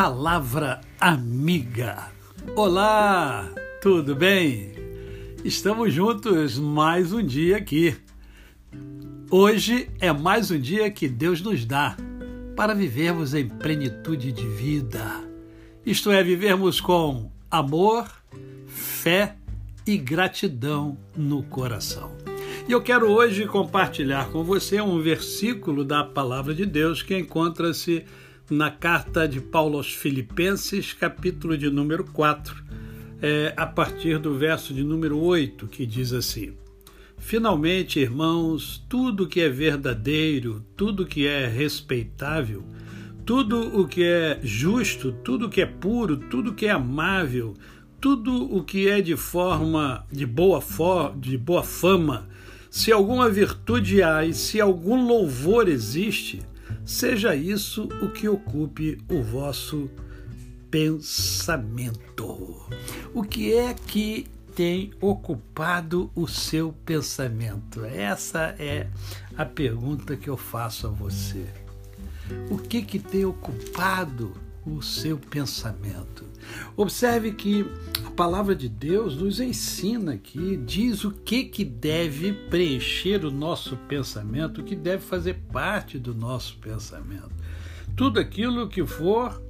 Palavra Amiga. Olá, tudo bem? Estamos juntos mais um dia aqui. Hoje é mais um dia que Deus nos dá para vivermos em plenitude de vida. Isto é, vivermos com amor, fé e gratidão no coração. E eu quero hoje compartilhar com você um versículo da palavra de Deus que encontra-se na carta de Paulo aos Filipenses, capítulo de número 4, é, a partir do verso de número 8, que diz assim: Finalmente, irmãos, tudo que é verdadeiro, tudo que é respeitável, tudo o que é justo, tudo que é puro, tudo que é amável, tudo o que é de forma de boa, for, de boa fama, se alguma virtude há e se algum louvor existe, seja isso o que ocupe o vosso pensamento. O que é que tem ocupado o seu pensamento? Essa é a pergunta que eu faço a você. O que que tem ocupado o seu pensamento? Observe que a palavra de Deus nos ensina aqui, diz o que, que deve preencher o nosso pensamento, o que deve fazer parte do nosso pensamento. Tudo aquilo que for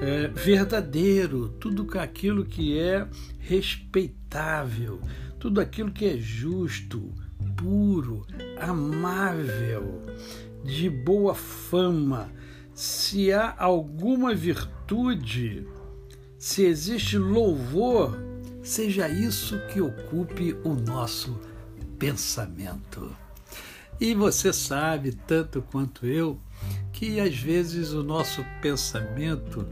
é, verdadeiro, tudo aquilo que é respeitável, tudo aquilo que é justo, puro, amável, de boa fama, se há alguma virtude, se existe louvor, seja isso que ocupe o nosso pensamento. E você sabe, tanto quanto eu, que às vezes o nosso pensamento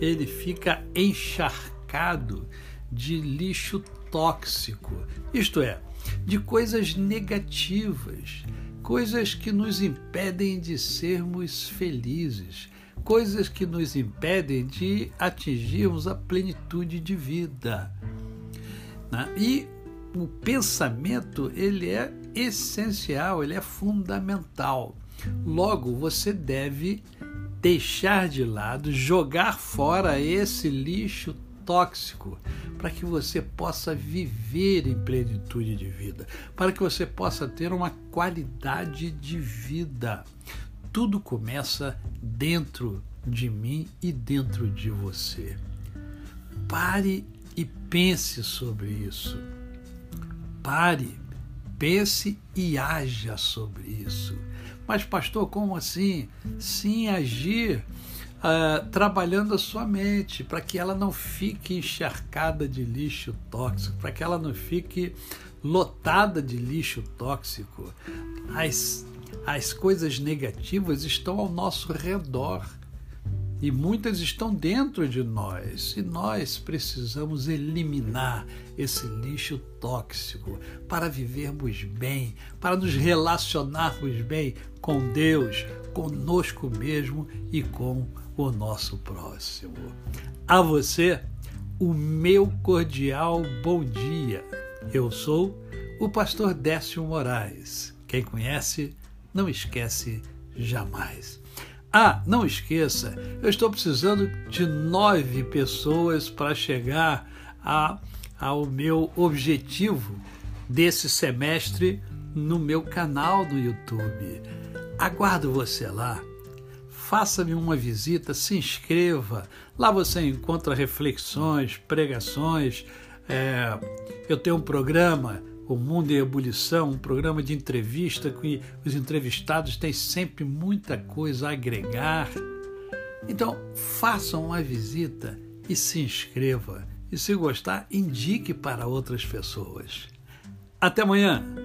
ele fica encharcado de lixo tóxico, isto é, de coisas negativas, coisas que nos impedem de sermos felizes, coisas que nos impedem de atingirmos a plenitude de vida. Né? E o pensamento ele é essencial, ele é fundamental. Logo, você deve deixar de lado, jogar fora esse lixo tóxico, para que você possa viver em plenitude de vida, para que você possa ter uma qualidade de vida. Tudo começa dentro de mim e dentro de você. Pare e pense sobre isso. Pare, pense e haja sobre isso. Mas, pastor, como assim? Sim, agir uh, trabalhando a sua mente, para que ela não fique encharcada de lixo tóxico, para que ela não fique lotada de lixo tóxico. As, as coisas negativas estão ao nosso redor e muitas estão dentro de nós. E nós precisamos eliminar esse lixo tóxico para vivermos bem, para nos relacionarmos bem com Deus, conosco mesmo e com o nosso próximo. A você, o meu cordial bom dia. Eu sou o pastor Décio Moraes. Quem conhece, não esquece jamais. Ah, não esqueça, eu estou precisando de nove pessoas para chegar a, ao meu objetivo desse semestre no meu canal do YouTube. Aguardo você lá. Faça-me uma visita, se inscreva. Lá você encontra reflexões, pregações. É, eu tenho um programa o Mundo em Ebulição, um programa de entrevista que os entrevistados têm sempre muita coisa a agregar. Então, façam uma visita e se inscreva. E se gostar, indique para outras pessoas. Até amanhã!